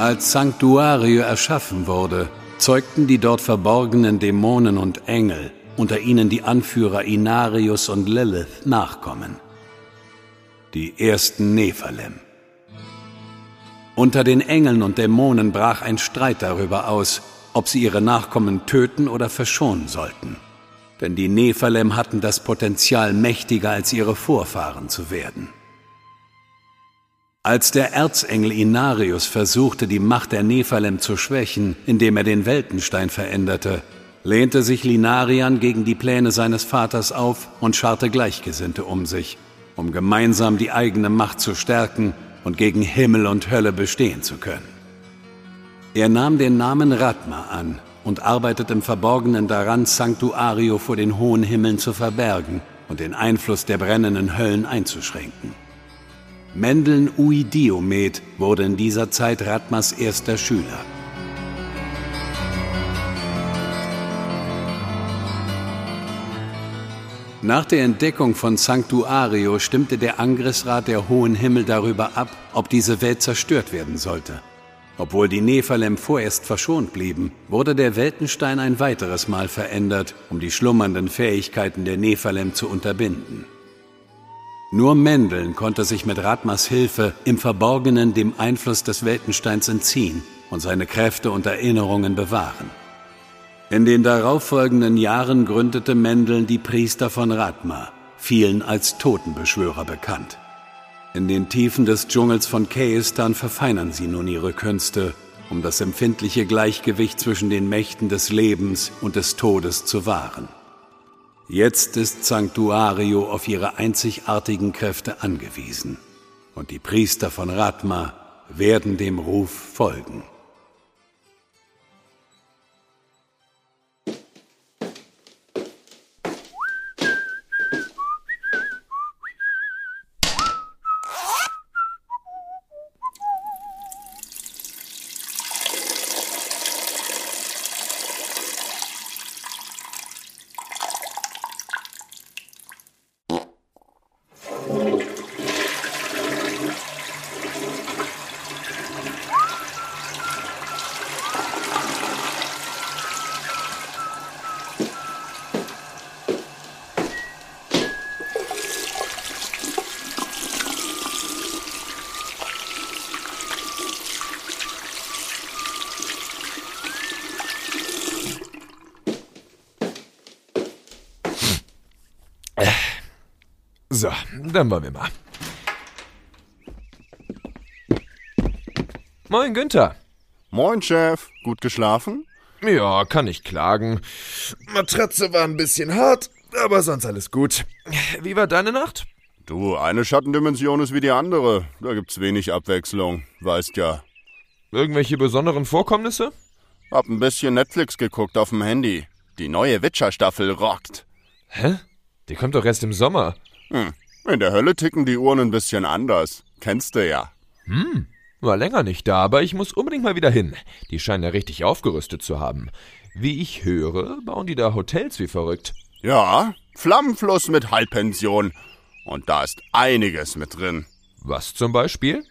Als Sanctuario erschaffen wurde, zeugten die dort verborgenen Dämonen und Engel, unter ihnen die Anführer Inarius und Lilith, Nachkommen. Die ersten Nephalem. Unter den Engeln und Dämonen brach ein Streit darüber aus, ob sie ihre Nachkommen töten oder verschonen sollten. Denn die Nephalem hatten das Potenzial, mächtiger als ihre Vorfahren zu werden. Als der Erzengel Inarius versuchte, die Macht der Nephalem zu schwächen, indem er den Weltenstein veränderte, lehnte sich Linarian gegen die Pläne seines Vaters auf und scharte Gleichgesinnte um sich, um gemeinsam die eigene Macht zu stärken und gegen Himmel und Hölle bestehen zu können. Er nahm den Namen Ratma an und arbeitet im Verborgenen daran, Sanctuario vor den hohen Himmeln zu verbergen und den Einfluss der brennenden Höllen einzuschränken. Mendeln Ui Diomed wurde in dieser Zeit Ratmas erster Schüler. Nach der Entdeckung von Sanctuario stimmte der Angriffsrat der Hohen Himmel darüber ab, ob diese Welt zerstört werden sollte. Obwohl die Nephalem vorerst verschont blieben, wurde der Weltenstein ein weiteres Mal verändert, um die schlummernden Fähigkeiten der Nephalem zu unterbinden. Nur Mendeln konnte sich mit Ratmas Hilfe im Verborgenen dem Einfluss des Weltensteins entziehen und seine Kräfte und Erinnerungen bewahren. In den darauffolgenden Jahren gründete Mendeln die Priester von Ratma, vielen als Totenbeschwörer bekannt. In den Tiefen des Dschungels von Keistan verfeinern sie nun ihre Künste, um das empfindliche Gleichgewicht zwischen den Mächten des Lebens und des Todes zu wahren. Jetzt ist Sanctuario auf ihre einzigartigen Kräfte angewiesen. Und die Priester von Ratma werden dem Ruf folgen. So, dann wollen wir mal. Moin, Günther. Moin, Chef. Gut geschlafen? Ja, kann ich klagen. Matratze war ein bisschen hart, aber sonst alles gut. Wie war deine Nacht? Du, eine Schattendimension ist wie die andere. Da gibt's wenig Abwechslung, weißt ja. Irgendwelche besonderen Vorkommnisse? Hab ein bisschen Netflix geguckt auf dem Handy. Die neue Witcher-Staffel rockt. Hä? Die kommt doch erst im Sommer. Hm. In der Hölle ticken die Uhren ein bisschen anders. Kennst du ja. Hm. War länger nicht da, aber ich muss unbedingt mal wieder hin. Die scheinen ja richtig aufgerüstet zu haben. Wie ich höre, bauen die da Hotels wie verrückt. Ja, Flammenfluss mit Halbpension. Und da ist einiges mit drin. Was zum Beispiel?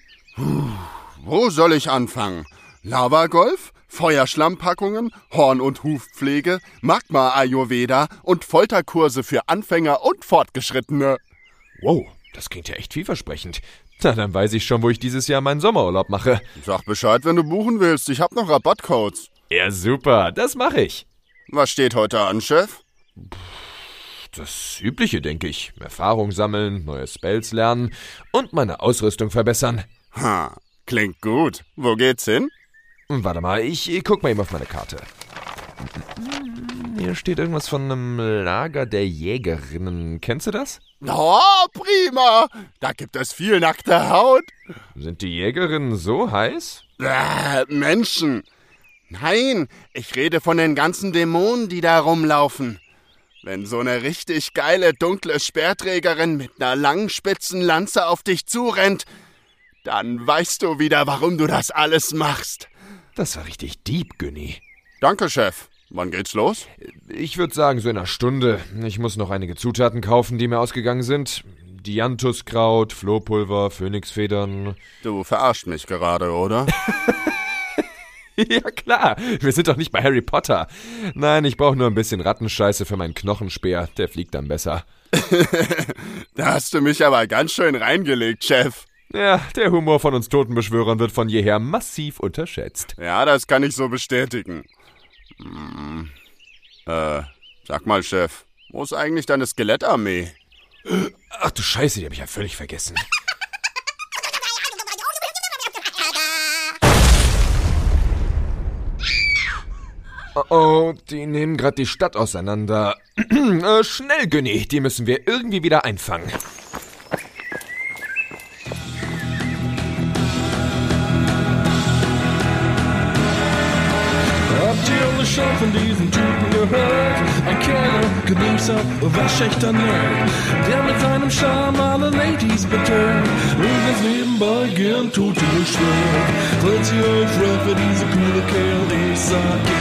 Wo soll ich anfangen? Lavagolf? Feuerschlammpackungen, Horn- und Hufpflege, Magma-Ayurveda und Folterkurse für Anfänger und Fortgeschrittene. Wow, das klingt ja echt vielversprechend. Na, dann weiß ich schon, wo ich dieses Jahr meinen Sommerurlaub mache. Sag Bescheid, wenn du buchen willst. Ich hab noch Rabattcodes. Ja, super, das mache ich. Was steht heute an, Chef? Das Übliche, denke ich. Erfahrung sammeln, neue Spells lernen und meine Ausrüstung verbessern. Ha, klingt gut. Wo geht's hin? Warte mal, ich guck mal eben auf meine Karte. Hier steht irgendwas von einem Lager der Jägerinnen. Kennst du das? Oh, prima! Da gibt es viel nackte Haut. Sind die Jägerinnen so heiß? Äh, Menschen. Nein, ich rede von den ganzen Dämonen, die da rumlaufen. Wenn so eine richtig geile dunkle Speerträgerin mit einer langen spitzen Lanze auf dich zurennt, dann weißt du wieder, warum du das alles machst. Das war richtig deep, Günni. Danke, Chef. Wann geht's los? Ich würde sagen, so in einer Stunde. Ich muss noch einige Zutaten kaufen, die mir ausgegangen sind. Dianthuskraut, Flohpulver, Phönixfedern. Du verarscht mich gerade, oder? ja klar, wir sind doch nicht bei Harry Potter. Nein, ich brauche nur ein bisschen Rattenscheiße für meinen Knochenspeer, der fliegt dann besser. da hast du mich aber ganz schön reingelegt, Chef. Ja, der Humor von uns Totenbeschwörern wird von jeher massiv unterschätzt. Ja, das kann ich so bestätigen. Äh, sag mal, Chef, wo ist eigentlich deine Skelettarmee? Ach du Scheiße, die hab ich ja völlig vergessen. Oh, oh, die nehmen gerade die Stadt auseinander. äh, schnell, Günni, die müssen wir irgendwie wieder einfangen. Diesem Typen gehört? Ein Kerl, gewisser, waschechter Nerd, der mit seinem Charme alle Ladies betört und ganz nebenbei gern Tote beschwört. Falls ihr euch fragt, wer dieser coole Kerl ist, sag ich.